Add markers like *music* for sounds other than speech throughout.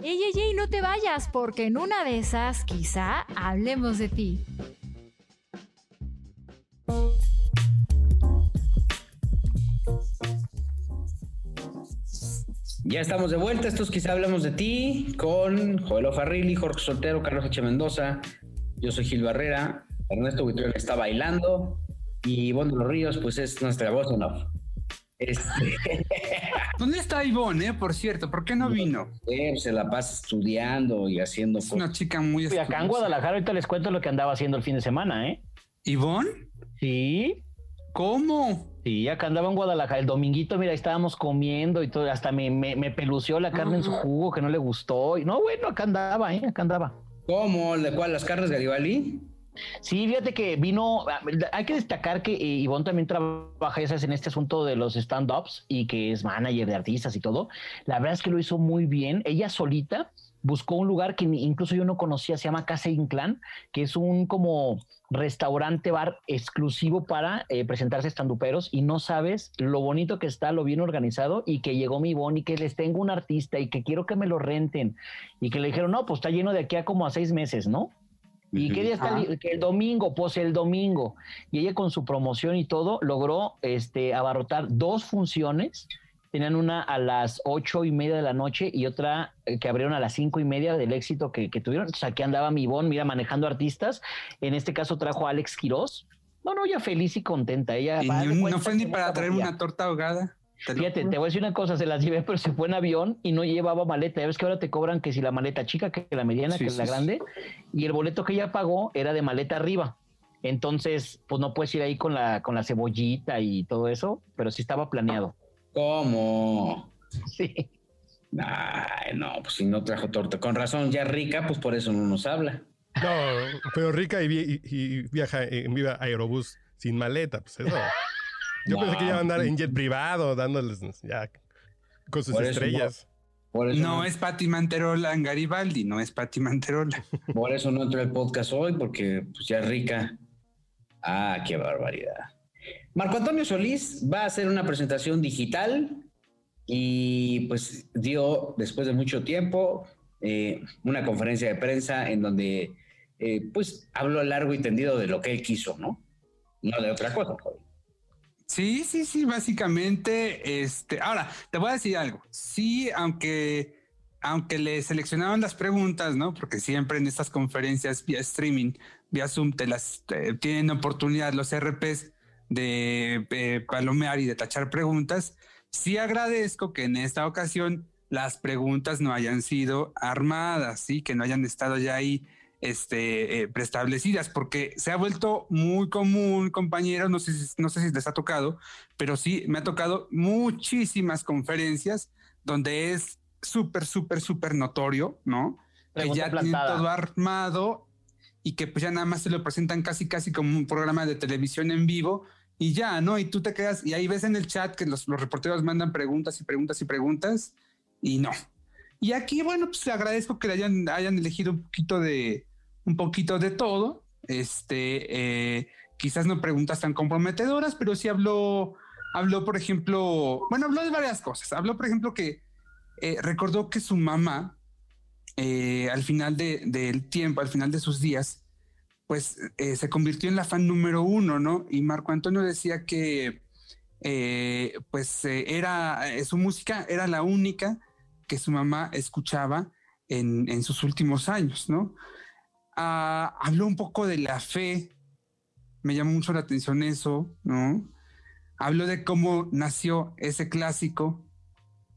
Ey, ey, ey, no te vayas, porque en una de esas quizá hablemos de ti. Ya estamos de vuelta. Estos quizá hablamos de ti con Joel Farrilli, Jorge Soltero, Carlos H. Mendoza. Yo soy Gil Barrera. Ernesto Buitrón está bailando. Y de los Ríos, pues es nuestra voz en off. Este... *laughs* ¿Dónde está Ivonne, eh? Por cierto, ¿por qué no vino? se la pasa estudiando y haciendo Es una chica muy Y acá en Guadalajara ahorita les cuento lo que andaba haciendo el fin de semana, ¿eh? ¿Ivonne? Sí. ¿Cómo? Sí, acá andaba en Guadalajara. El dominguito, mira, estábamos comiendo y todo. Hasta me, me, pelució la carne en su jugo que no le gustó. Y no, bueno, acá andaba, ¿eh? Acá andaba. ¿Cómo? ¿De cuál? ¿Las carnes Garibaldi? Sí, fíjate que vino, hay que destacar que eh, Ivonne también trabaja, ya sabes, en este asunto de los stand-ups y que es manager de artistas y todo. La verdad es que lo hizo muy bien. Ella solita buscó un lugar que incluso yo no conocía, se llama Casa Inclán, que es un como restaurante bar exclusivo para eh, presentarse estanduperos y no sabes lo bonito que está, lo bien organizado y que llegó mi Ivonne y que les tengo un artista y que quiero que me lo renten y que le dijeron, no, pues está lleno de aquí a como a seis meses, ¿no? ¿Y qué día está? El, el domingo, pues el domingo. Y ella con su promoción y todo logró este, abarrotar dos funciones. Tenían una a las ocho y media de la noche y otra eh, que abrieron a las cinco y media del éxito que, tuvieron. Entonces aquí andaba mi Bon, mira, manejando artistas. En este caso trajo a Alex Quiroz. No, no, ella feliz y contenta. Ella no fue ni para traer una torta ahogada. Fíjate, te voy a decir una cosa, se las llevé, *laughs* pero se fue en avión y no llevaba maleta. Ya ves que ahora te cobran que si la maleta chica, que la mediana, que la grande, y el boleto que ella pagó era de maleta arriba. Entonces, pues no puedes ir ahí con la, con la cebollita y todo eso, pero sí estaba planeado. ¿Cómo? *laughs* Sí. Ay, no, pues si no trajo torta. Con razón, ya rica, pues por eso no nos habla. No, pero rica y, y viaja en viva aerobús sin maleta, pues eso. *laughs* Yo pensé que iba a andar en jet privado, dándoles ya con sus estrellas. No, es Pati Manterola en Garibaldi, no es Pati Manterola. *laughs* Por eso no entró el podcast hoy, porque pues ya es rica. Ah, qué barbaridad. Marco Antonio Solís va a hacer una presentación digital y pues dio, después de mucho tiempo, eh, una conferencia de prensa en donde eh, pues habló largo y tendido de lo que él quiso, ¿no? No de otra cosa, joder. Sí, sí, sí, básicamente, este, ahora, te voy a decir algo. Sí, aunque, aunque le seleccionaban las preguntas, ¿no? Porque siempre en estas conferencias vía streaming, vía Zoom, te las tienen oportunidad los RPs de palomear y de tachar preguntas. Sí agradezco que en esta ocasión las preguntas no hayan sido armadas, sí, que no hayan estado ya ahí este, eh, preestablecidas, porque se ha vuelto muy común, compañeros, no sé, si, no sé si les ha tocado, pero sí me ha tocado muchísimas conferencias donde es súper, súper, súper notorio, ¿no? que ya tienen todo armado y que pues ya nada más se lo presentan casi, casi como un programa de televisión en vivo y ya, ¿no? Y tú te quedas y ahí ves en el chat que los, los reporteros mandan preguntas y preguntas y preguntas y no. Y aquí, bueno, pues agradezco que hayan, hayan elegido un poquito de, un poquito de todo. Este, eh, quizás no preguntas tan comprometedoras, pero sí habló, habló, por ejemplo, bueno, habló de varias cosas. Habló, por ejemplo, que eh, recordó que su mamá, eh, al final del tiempo, al final de sus días, pues se convirtió en la fan número uno, ¿no? Y Marco Antonio decía que, pues, era su música era la única que su mamá escuchaba en, en sus últimos años, ¿no? Ah, habló un poco de la fe, me llamó mucho la atención eso, ¿no? Habló de cómo nació ese clásico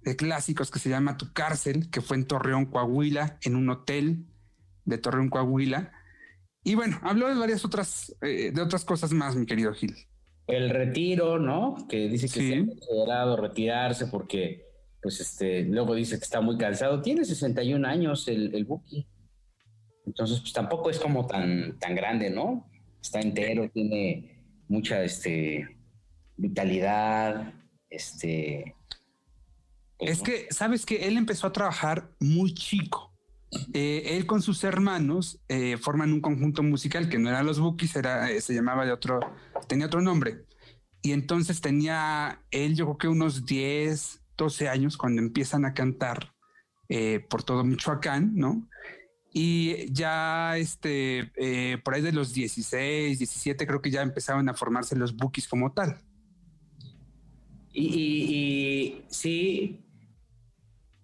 de clásicos que se llama Tu cárcel, que fue en Torreón, Coahuila, en un hotel de Torreón, Coahuila. Y bueno, habló de varias otras, eh, de otras cosas más, mi querido Gil. El retiro, ¿no? Que dice que se ha considerado retirarse porque, pues, este, luego dice que está muy cansado. Tiene 61 años el, el Buki. Entonces, pues tampoco es como tan, tan grande, ¿no? Está entero, tiene mucha este, vitalidad, este... Pues, es que, ¿sabes que Él empezó a trabajar muy chico. Eh, él con sus hermanos eh, forman un conjunto musical que no era los Bookies, era, eh, se llamaba de otro, tenía otro nombre. Y entonces tenía él, yo creo que unos 10, 12 años cuando empiezan a cantar eh, por todo Michoacán, ¿no? Y ya este, eh, por ahí de los 16, 17, creo que ya empezaban a formarse los bookies como tal. Y, sí,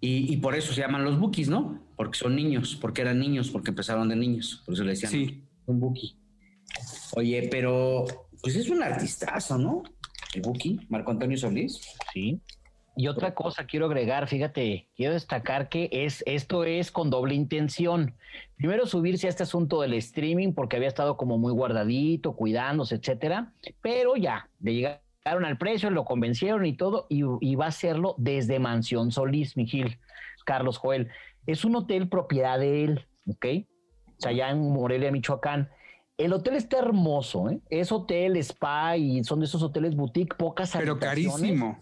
y, por eso se llaman los bookies, ¿no? Porque son niños, porque eran niños, porque empezaron de niños, por eso le decían sí. un bookie. Oye, pero pues es un artistazo, ¿no? El bookie, Marco Antonio Solís. Sí. Y otra cosa quiero agregar, fíjate, quiero destacar que es, esto es con doble intención. Primero subirse a este asunto del streaming porque había estado como muy guardadito, cuidándose, etcétera, pero ya, le llegaron al precio, lo convencieron y todo, y, va a hacerlo desde Mansión Solís, Miguel, Carlos Joel. Es un hotel propiedad de él, ¿ok? O sea, allá en Morelia, Michoacán. El hotel está hermoso, ¿eh? Es hotel, spa y son de esos hoteles boutique, pocas Pero carísimo.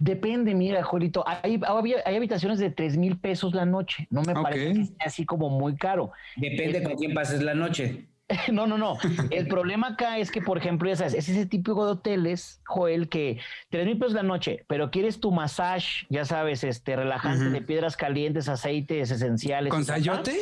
Depende, mira, Juelito, hay, hay, habitaciones de tres mil pesos la noche. No me parece que esté así como muy caro. Depende con quién pases la noche. *laughs* No, no, no. El problema acá es que, por ejemplo, ya sabes, es ese típico de hoteles, Joel, que tres mil pesos la noche, pero quieres tu masaje, ya sabes, este relajante de piedras calientes, aceites esenciales. ¿Con sayote?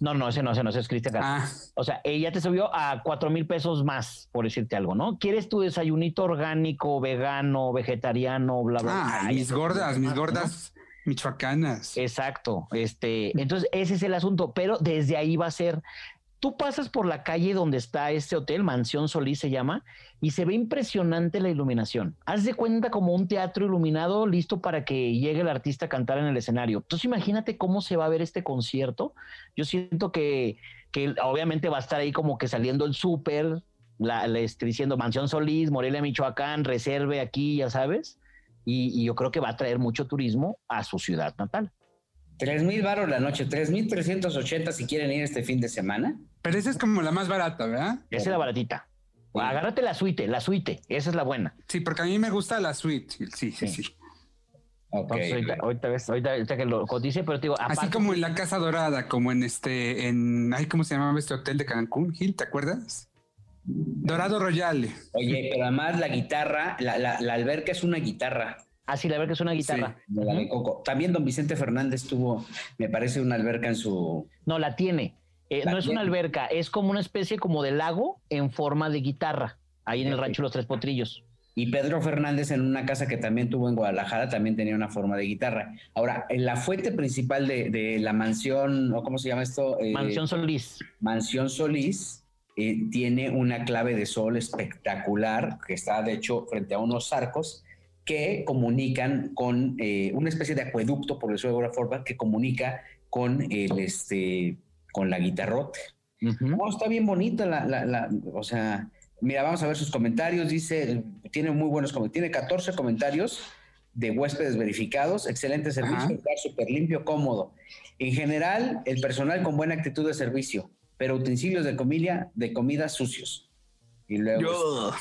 No, no, ese no, ese no, ese es Cristian ah. O sea, ella te subió a cuatro mil pesos más, por decirte algo, ¿no? ¿Quieres tu desayunito orgánico, vegano, vegetariano, bla, bla? Ah, mis gordas, mis gordas. Michoacanas. Exacto. Este, entonces ese es el asunto, pero desde ahí va a ser Tú pasas por la calle donde está este hotel, Mansión Solís se llama, y se ve impresionante la iluminación. Haz de cuenta como un teatro iluminado listo para que llegue el artista a cantar en el escenario. Entonces imagínate cómo se va a ver este concierto. Yo siento que, que obviamente va a estar ahí como que saliendo el súper, estoy diciendo Mansión Solís, Morelia, Michoacán, reserve aquí, ya sabes. Y yo creo que va a traer mucho turismo a su ciudad natal. Tres mil baros la noche, tres mil trescientos ochenta si quieren ir este fin de semana. Pero esa es como la más barata, ¿verdad? Esa es la baratita. Agárrate la suite, la suite, esa es la buena. Sí, porque a mí me gusta la suite. Sí, sí, sí. ahorita, ves, ahorita, que lo dice, pero te digo, así como en la Casa Dorada, como en este, en, ay, ¿cómo se llamaba este hotel de Cancún, Gil? ¿Te acuerdas? Dorado Royale. Oye, pero además la guitarra, la, la, la alberca es una guitarra. Ah, sí, la alberca es una guitarra. También don Vicente Fernández tuvo, me parece, una alberca en su... No, la tiene. Eh, no es una alberca, es como una especie como de lago en forma de guitarra, ahí en el rancho Los Tres Potrillos. Y Pedro Fernández en una casa que también tuvo en Guadalajara también tenía una forma de guitarra. Ahora, en la fuente principal de, la mansión, o cómo se llama esto? Eh, mansión Solís. Mansión Solís eh, tiene una clave de sol espectacular que está de hecho frente a unos arcos que comunican con eh, una especie de acueducto, por eso de alguna forma, que comunica con el este con la guitarrote. está bien bonita la, la, o sea, mira, vamos a ver sus comentarios. Dice, tiene muy buenos comentarios, tiene 14 comentarios de huéspedes verificados, excelente servicio, lugar súper limpio, cómodo. En general, el personal con buena actitud de servicio, pero utensilios de comida, de comida sucios. Y luego.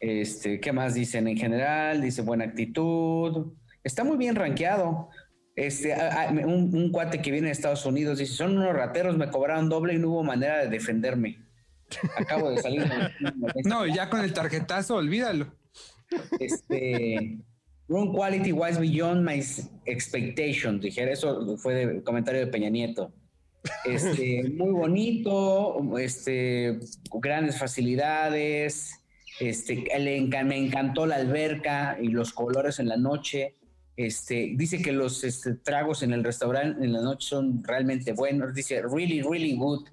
Este, ¿qué más dicen? En general, dice buena actitud. Está muy bien rankeado. Este, un, cuate que viene de Estados Unidos dice, son unos rateros, me cobraron doble y no hubo manera de defenderme. Acabo de salir. *laughs* no, ya con el tarjetazo, olvídalo. Este, Room quality wise beyond my expectations. Dijera, eso fue el comentario de Peña Nieto. Este, *laughs* muy bonito, este, grandes facilidades, este, me encantó la alberca y los colores en la noche. Este, dice que los este, tragos en el restaurante en la noche son realmente buenos. Dice, really, really good.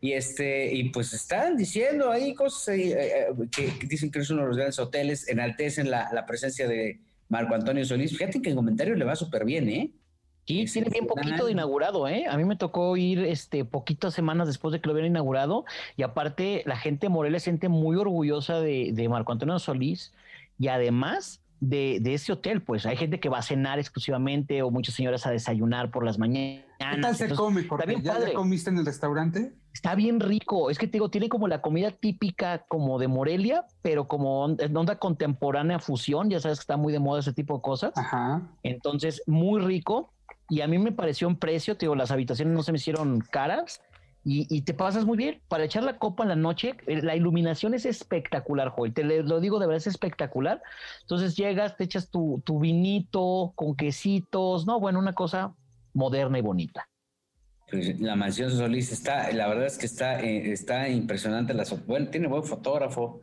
Y, este, y pues están diciendo ahí cosas eh, eh, que, dicen que es uno de los grandes hoteles, enaltecen la, la presencia de Marco Antonio Solís. Fíjate que en comentario le va súper bien, ¿eh? Sí, tiene bien poquito de inaugurado, ¿eh? A mí me tocó ir este poquitas semanas después de que lo hubieran inaugurado y aparte la gente de Morelia se siente muy orgullosa de, de Marco Antonio Solís y además de, de, ese hotel, pues hay gente que va a cenar exclusivamente o muchas señoras a desayunar por las mañanas. ¿Qué tal se come? ¿Ya, comiste en el restaurante? Está bien rico. Es que te digo, tiene como la comida típica como de Morelia, pero como onda contemporánea fusión. Ya sabes que está muy de moda ese tipo de cosas. Ajá. Entonces, muy rico y a mí me pareció un precio, te digo, las habitaciones no se me hicieron caras y, te pasas muy bien. Para echar la copa en la noche, eh, la iluminación es espectacular, Joel, te lo digo de verdad, es espectacular. Entonces llegas, te echas tu, tu vinito con quesitos, no, bueno, una cosa moderna y bonita. Pues, la mansión Solís está, la verdad es que está, eh, está impresionante. La, bueno, tiene buen fotógrafo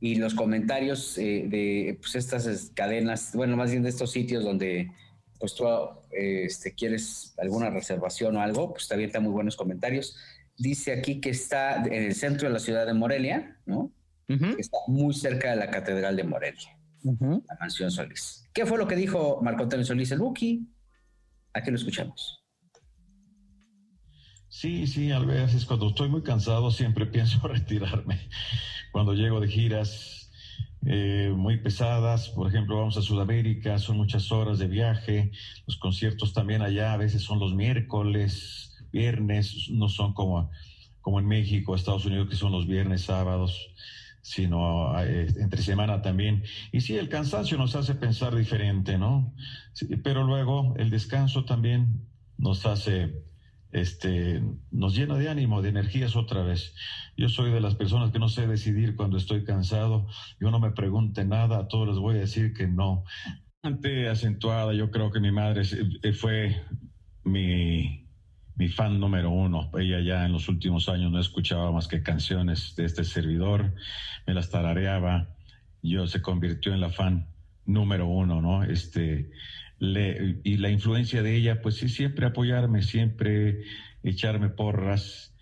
y los comentarios eh, de pues, estas cadenas, bueno, más bien de estos sitios donde pues tú este, quieres alguna reservación o algo, pues te avienta muy buenos comentarios. Dice aquí que está en el centro de la ciudad de Morelia, ¿no? Está muy cerca de la Catedral de Morelia, la mansión Solís. ¿Qué fue lo que dijo Marco Antonio Solís, el Buki? Aquí lo escuchamos. Sí, sí, a veces cuando estoy muy cansado siempre *laughs* pienso retirarme. Cuando llego de giras eh, muy pesadas, por ejemplo, vamos a Sudamérica, son muchas horas de viaje, los conciertos también allá a veces son los miércoles, viernes, no son como, como en México, Estados Unidos, que son los viernes, sábados sino eh, entre semana también. Y sí, el cansancio nos hace pensar diferente, ¿no? pero luego el descanso también nos hace, este, nos llena de ánimo, de energías otra vez. Yo soy de las personas que no sé decidir cuando estoy cansado. Yo no me pregunte nada, a todos les voy a decir que no. Ante acentuada, yo creo que mi madre eh, fue mi mi fan número uno. Ella ya en los últimos años no escuchaba más que canciones de este servidor, me las tarareaba, yo se convirtió en la fan número uno, ¿no? Este, le, y la influencia de ella, pues sí, siempre apoyarme, siempre echarme porras.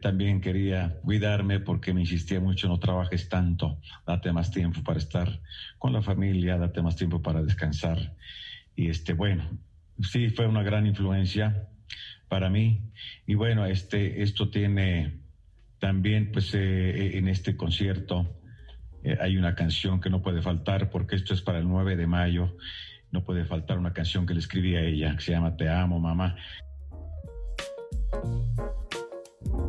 también quería cuidarme porque me insistía mucho, no trabajes tanto, date más tiempo para estar con la familia, date más tiempo para descansar. Y este, bueno, sí, fue una gran influencia para mí. Y bueno, este, esto tiene también, pues eh, eh, en este concierto eh, hay una canción que no puede faltar porque esto es para el 9 de mayo. No puede faltar una canción que le escribí a ella, que se llama Te amo, mamá.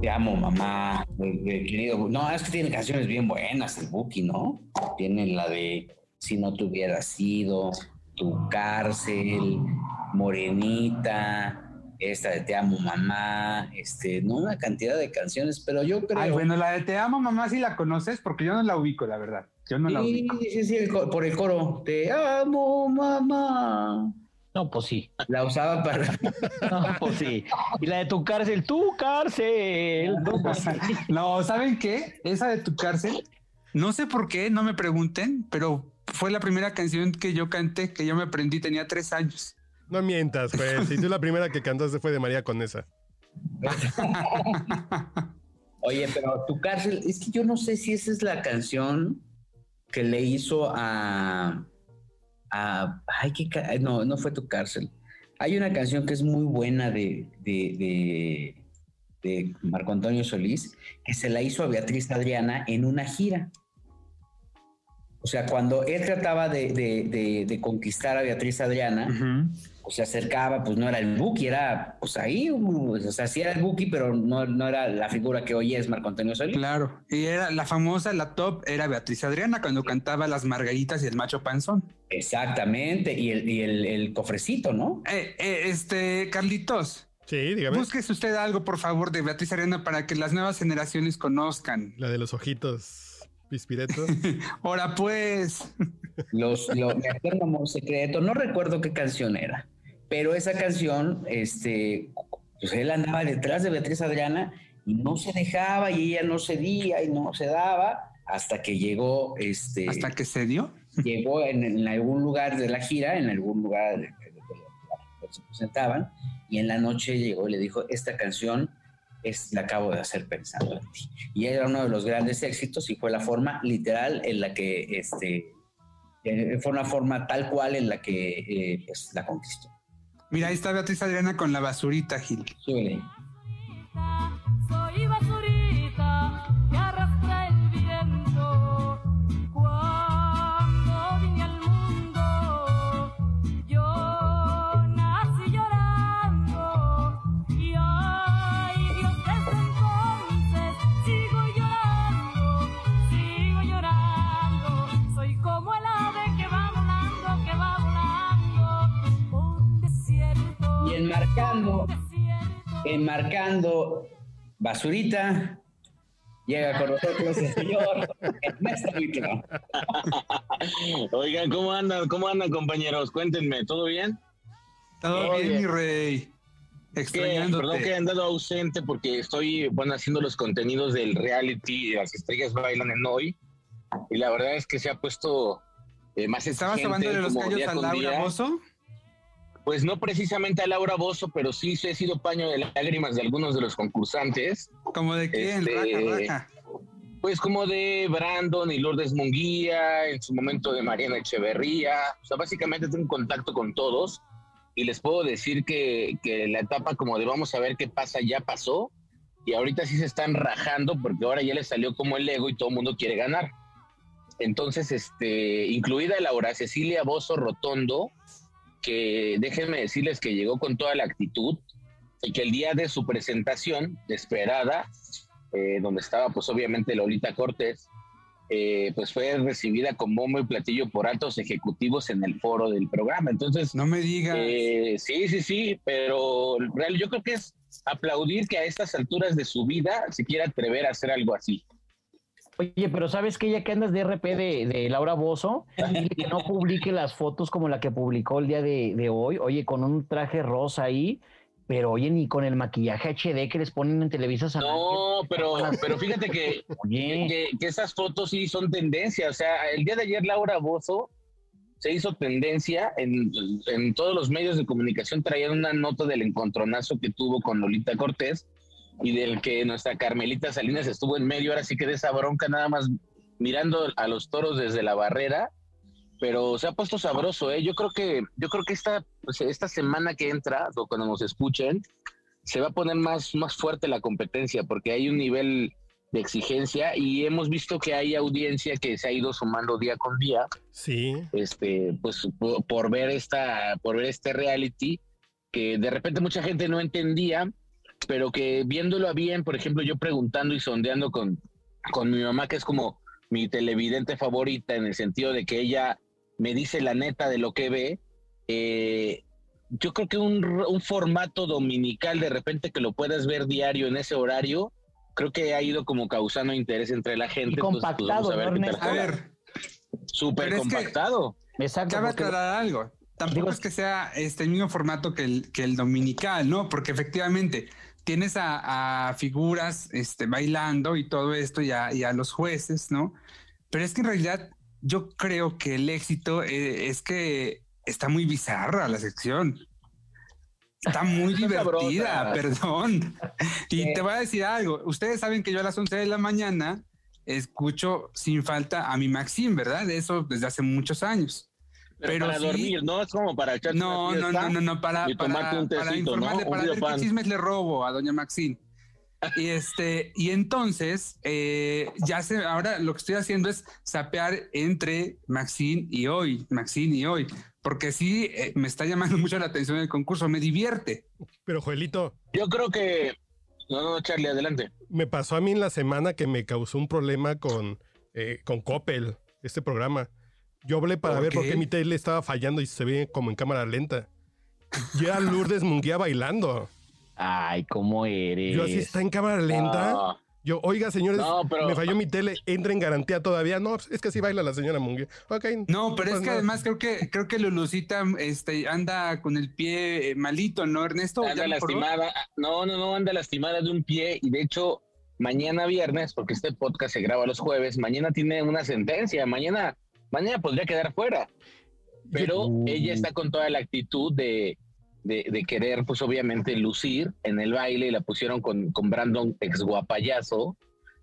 Te amo, mamá, querido. No, es que tiene canciones bien buenas el Buki, ¿no? Tiene la de Si no te hubiera sido, Tu cárcel, Morenita, esta de Te amo mamá, este, no una cantidad de canciones, pero yo creo. Ay, bueno, la de Te amo mamá sí la conoces porque yo no la ubico, la verdad. Yo no la ubico. Sí, sí, por el coro. Te amo mamá. No, pues sí. La usaba para. *laughs* No, pues sí. Y la de tu cárcel, tu cárcel. No, pues *laughs* no, ¿saben qué? Esa de tu cárcel, no sé por qué, no me pregunten, pero fue la primera canción que yo canté, que yo me aprendí, tenía tres años. No mientas, pues. Si tú la primera que cantaste fue de María Conesa. Oye, pero tu cárcel, es que yo no sé si esa es la canción que le hizo a. a ay, qué no, no fue tu cárcel. Hay una canción que es muy buena de, de, de, Marco Antonio Solís, que se la hizo a Beatriz Adriana en una gira. O sea, cuando él trataba de, conquistar a Beatriz Adriana, o se acercaba, pues no era el Buki, era pues ahí, o sea, sí era el Buki, pero no, no era la figura que hoy es Marco Antonio Solís. Claro, y era la famosa, la top, era Beatriz Adriana cuando cantaba Las Margaritas y el Macho Panzón. Exactamente, y el, el, cofrecito, ¿no? Eh, eh, este, Carlitos. Sí, dígame. Búsquese usted algo, por favor, de Beatriz Adriana para que las nuevas generaciones conozcan. La de los ojitos pispiretos. *laughs* Ahora pues. Los, lo, me secreto, no recuerdo qué canción era pero esa canción, este, pues él andaba detrás de Beatriz Adriana y no se dejaba y ella no cedía y no se daba hasta que llegó, este... ¿Hasta que se dio? Llegó en, algún lugar de la gira, en algún lugar donde se presentaban, y en la noche llegó y le dijo, esta canción es, la acabo de hacer pensando en ti. Y era uno de los grandes éxitos y fue la forma literal en la que, este, eh, fue una forma tal cual en la que eh, pues, la conquistó. Mira, ahí está Beatriz Adriana con la basurita, Gil. Enmarcando basurita, llega con nosotros el señor Ernesto *laughs* Oigan, ¿cómo andan? ¿Cómo andan, compañeros? Cuéntenme, ¿todo bien? Todo, bien, mi rey. Extrañándote. perdón que he andado ausente porque estoy, bueno, haciendo los contenidos del reality Las Estrellas Bailan en Hoy. Y la verdad es que se ha puesto eh, más ¿Estabas exigente sobándole los callos a Laura día. Pues no precisamente a Laura Bozo, pero sí he sido paño de lágrimas de algunos de los concursantes. ¿Como de quién? Este, Raja, raja. Pues como de Brandon y Lourdes Munguía, en su momento de Mariana Echeverría. O sea, básicamente tengo contacto con todos y les puedo decir que, que la etapa como de vamos a ver qué pasa ya pasó y ahorita sí se están rajando porque ahora ya les salió como el ego y todo el mundo quiere ganar. Entonces, este, incluida Laura Cecilia Bozo Rotondo, que déjenme decirles que llegó con toda la actitud y que el día de su presentación esperada, eh, donde estaba pues obviamente Lolita Cortés, eh, pues fue recibida con bombo y platillo por altos ejecutivos en el foro del programa. Entonces, No me digas. eh, sí, sí, sí, pero real, yo creo que es aplaudir que a estas alturas de su vida se quiera atrever a hacer algo así. Oye, pero ¿sabes que ya que andas de RP de, de Laura Bozo, que no publique las fotos como la que publicó el día de, de hoy, oye, con un traje rosa ahí, pero oye, ni con el maquillaje HD que les ponen en Televisa San No, pero, pero fíjate que, que, que esas fotos sí son tendencia. O sea, el día de ayer Laura Bozo se hizo tendencia en, en todos los medios de comunicación, traían una nota del encontronazo que tuvo con Lolita Cortés y del que nuestra Carmelita Salinas estuvo en medio, ahora sí que de esa bronca nada más mirando a los toros desde la barrera, pero se ha puesto sabroso, ¿eh? Yo creo que, yo creo que esta, pues, esta semana que entra, o cuando nos escuchen, se va a poner más, más fuerte la competencia, porque hay un nivel de exigencia y hemos visto que hay audiencia que se ha ido sumando día con día, Sí. este, pues por, por ver esta, por ver este reality, que de repente mucha gente no entendía, pero que viéndolo a bien, por ejemplo, yo preguntando y sondeando con, con mi mamá, que es como mi televidente favorita, en el sentido de que ella me dice la neta de lo que ve, eh, yo creo que un, un formato dominical, de repente que lo puedas ver diario en ese horario, creo que ha ido como causando interés entre la gente. Y entonces, pues, compactado, vamos a Súper pero es que- compactado. exacto. cabe porque- aclarar algo. Tampoco Digo- es que sea este el mismo formato que el, que el dominical, ¿no? Porque efectivamente tienes a, a figuras este, bailando y todo esto y a, y a los jueces, ¿no? Pero es que en realidad yo creo que el éxito eh, es que está muy bizarra la sección. Está *laughs* muy divertida, perdón. *laughs* Y Sí. te voy a decir algo. Ustedes saben que yo a las 11 de la mañana escucho sin falta a mi Maxim, ¿verdad? De eso desde hace muchos años. Pero, Pero para sí- dormir, ¿no? Es como para echar No, no, no, no, no, para, para, un para tecito, informarle, ¿no? Para ver qué chismes le robo a doña Maxine. Y este, y entonces, eh, ya sé, ahora lo que estoy haciendo es sapear entre Maxine y hoy, Maxine y hoy, porque sí eh, me está llamando *laughs* mucho la atención el concurso, me divierte. Pero Joelito, Yo creo que. No, no, Charlie, adelante. me pasó a mí en la semana que me causó un problema con, eh, con Coppel, este programa. Yo hablé para ¿Por ver por qué? mi tele estaba fallando y se ve como en cámara lenta. Y era Lourdes Munguía bailando. Ay, ¿cómo eres? Yo así está en cámara lenta. No, Yo, oiga, señores, No, pero- me falló mi tele, entra en garantía todavía. No, es que así baila la señora Munguía. Ok. No, pero es que además creo que creo que Lulucita este, anda con el pie eh, malito, ¿no, Ernesto? ¿Ya anda lastimada. No, no, no, anda lastimada de un pie. Y de hecho, mañana viernes, porque este podcast se graba los jueves, mañana tiene una sentencia. Mañana, mañana podría quedar fuera. Pero Uh. ella está con toda la actitud de, de, de querer, pues obviamente, lucir en el baile y la pusieron con, con Brandon ex guapayazo,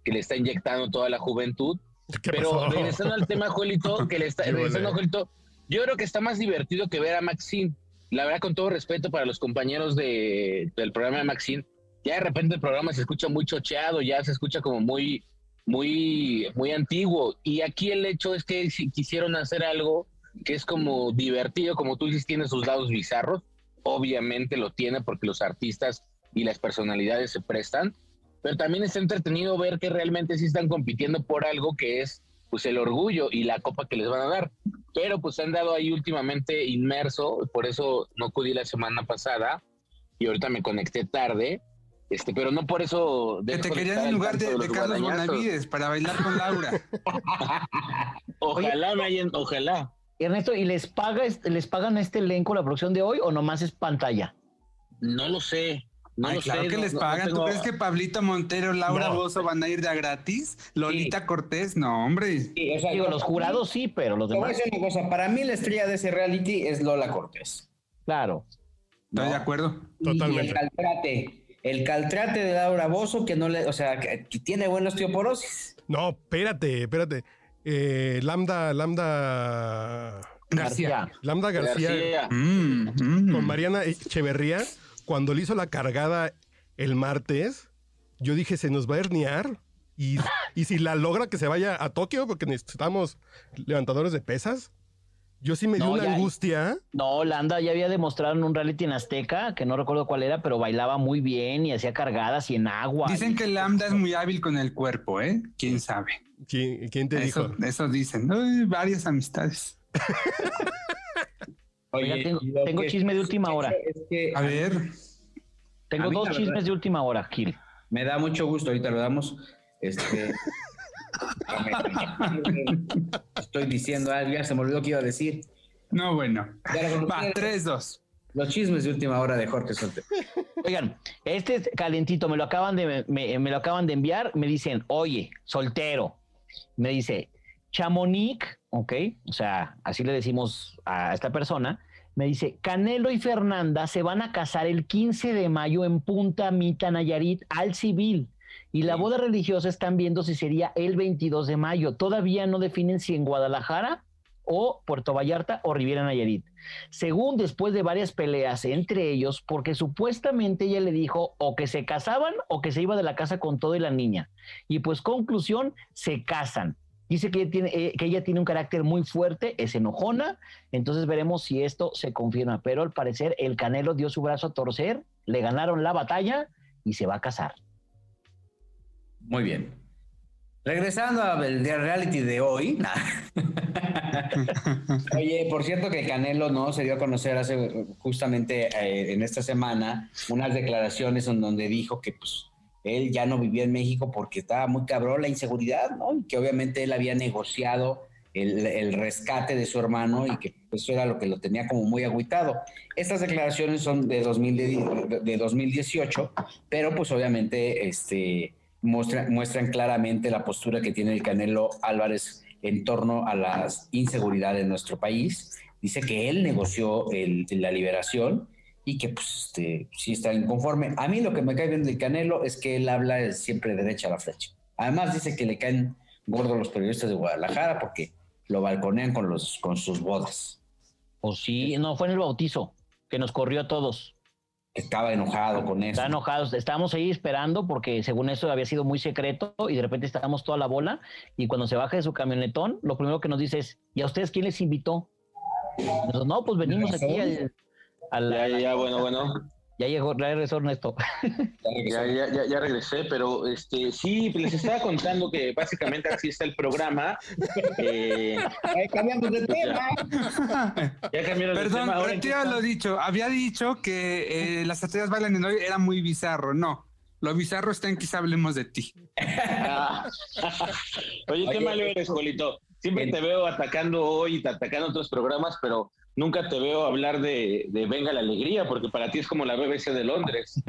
que le está inyectando toda la juventud. ¿Qué Pero pasó? regresando al tema, Juelito, *laughs* que le está, regresando. Juelito, yo creo que está más divertido que ver a Maxine. La verdad, con todo respeto para los compañeros de, del programa de Maxine, ya de repente el programa se escucha muy chocheado, ya se escucha como muy, muy, muy antiguo. Y aquí el hecho es que si quisieron hacer algo que es como divertido, como tú dices, tiene sus lados bizarros. Obviamente lo tiene porque los artistas y las personalidades se prestan, pero también está entretenido ver que realmente sí están compitiendo por algo que es pues el orgullo y la copa que les van a dar. Pero pues han dado ahí últimamente inmerso, por eso no acudí la semana pasada y ahorita me conecté tarde, este, pero no por eso... Que te querían en lugar de, Carlos. Bonavides para bailar con Laura. *laughs* Ojalá me hayan, ojalá. Ernesto, ¿y les paga les pagan a este elenco la producción de hoy o nomás es pantalla? No lo sé. No Ay, lo claro sé. que no- les no pagan. ¿Tú crees que Pablito Montero, Laura No. Bozo van a ir de a gratis? Lolita Cortés, no, hombre. Sí, o sea, Digo, los jurados sí, pero los Te voy a demás, decir una cosa, para mí la estrella de ese reality es Lola Cortés. claro. Estoy No. de acuerdo. Totalmente. Y el el caltrate de Laura Bozo, que no le, o sea, que, que tiene buena osteoporosis. No, espérate, espérate. Eh, Lambda, Lambda, García. García. Lambda García, García. Mm, mm. con Mariana Echeverría, cuando le hizo la cargada el martes, yo dije, se nos va a herniar. Y, y si la logra que se vaya a Tokio, porque necesitamos levantadores de pesas, yo sí me dio No, una ya- angustia. No, Landa ya había demostrado en un reality en Azteca, que no recuerdo cuál era, pero bailaba muy bien y hacía cargadas y en agua. Dicen que Lambda es muy hábil con el cuerpo, ¿eh? ¿Quién sabe? ¿Quién, quién te Eso, dijo? eso dicen. Ay, varias amistades. Oiga, tengo- chisme de última hora. Es que A ver, Tengo a dos verdad- chismes de última hora, Gil. me da mucho gusto, ahorita lo damos. Este, *laughs* *laughs* estoy diciendo algo, ya se me olvidó que iba a decir. no, bueno. Va, conocí. 3-2. Los chismes de última hora de Jorge Solte. Oigan, este es calentito, me lo acaban de, me, me lo acaban de enviar, me dicen, oye, soltero. Me dice, Chamonix, ok, o sea, así le decimos a esta persona, me dice, Canelo y Fernanda se van a casar el 15 de mayo en Punta Mita, Nayarit, al civil. Y la boda religiosa están viendo si sería el 22 de mayo. Todavía no definen si en Guadalajara o Puerto Vallarta o Riviera Nayarit. Según después de varias peleas entre ellos, porque supuestamente ella le dijo o que se casaban o que se iba de la casa con todo y la niña. Y pues conclusión, se casan. Dice que ella, tiene, eh, que ella tiene un carácter muy fuerte, es enojona, entonces veremos si esto se confirma. Pero al parecer el Canelo dio su brazo a torcer, le ganaron la batalla y se va a casar. Muy bien. Regresando al reality de hoy. *laughs* *laughs* Oye, por cierto que Canelo no se dio a conocer hace justamente eh, en esta semana unas declaraciones en donde dijo que pues él ya no vivía en México porque estaba muy cabrón la inseguridad, ¿no? Y que obviamente él había negociado el, el rescate de su hermano y que eso era lo que lo tenía como muy agüitado. Estas declaraciones son de, 2000 de, de 2018, pero pues obviamente este, muestra, muestran claramente la postura que tiene el Canelo Álvarez en torno a la inseguridad en nuestro país. Dice que él negoció el, la liberación y que pues este, sí está inconforme. A mí lo que me cae bien del Canelo es que él habla siempre derecha a la flecha. Además dice que le caen gordos los periodistas de Guadalajara porque lo balconean con, los, con sus bodas. O sí, no, fue en el bautizo, que nos corrió a todos. Estaba enojado con eso. Está enojados. Estábamos ahí esperando porque según eso había sido muy secreto y de repente estábamos toda la bola y cuando se baja de su camionetón, lo primero que nos dice es, ¿y a ustedes quién les invitó? Nosotros, no, pues venimos aquí al, al- Ya, ya, ya, bueno, bueno. Ya llegó, ya regresó Ernesto. *laughs* Ya, ya, ya, ya regresé, pero este sí, les estaba contando que básicamente así está el programa. Eh, *laughs* Ay, cambiamos de ya. tema. *laughs* ya cambiaron de Perdón, tema, ahora retiro lo dicho. Había dicho que eh, las estrellas bailan en hoy era muy bizarro. No, lo bizarro está en quizá hablemos de ti. Ah. Oye, qué Oye, malo eres, Jolito. Siempre te veo atacando hoy y atacando otros programas, pero nunca te veo hablar de, de Venga la Alegría, porque para ti es como la BBC de Londres.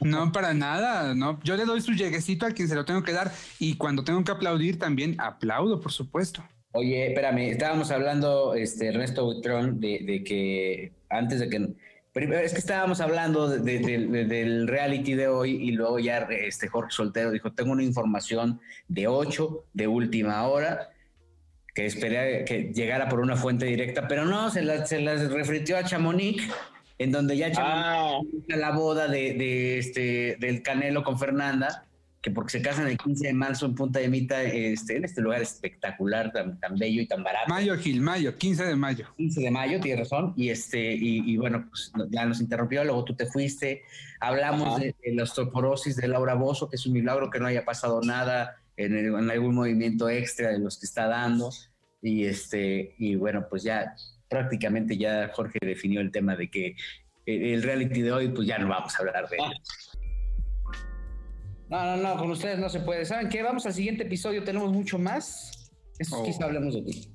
No, para nada. No, yo le doy su lleguecito a quien se lo tengo que dar y cuando tengo que aplaudir también aplaudo, por supuesto. Oye, espérame, estábamos hablando, este, Ernesto Buitrón, de, de que antes de que... primero, es que estábamos hablando de- de- de- de- del reality de hoy y luego ya este, Jorge Soltero dijo, tengo una información de 8 de última hora que esperé que llegara por una fuente directa, pero no, se las se las refritió a Chamonix, en donde ya Chamonix Ah, a la boda de, de, este, del Canelo con Fernanda, que porque se casan el 15 de marzo en Punta de Mita, este, en este lugar espectacular, tan, tan bello y tan barato. Mayo, Gil, mayo, 15 de mayo. 15 de mayo, tienes razón, y este, y, y bueno, pues ya nos interrumpió, luego tú te fuiste, hablamos de, de la osteoporosis de Laura Bozo, que es un milagro que no haya pasado nada en, el- en algún movimiento extra de los que está dando, y este, y bueno, pues ya prácticamente ya Jorge definió el tema de que el, el reality de hoy, pues ya no vamos a hablar de él. No, no, no, con ustedes no se puede. ¿Saben qué? Vamos al siguiente episodio, tenemos mucho más. Eso Oh. quizá hablemos de ti.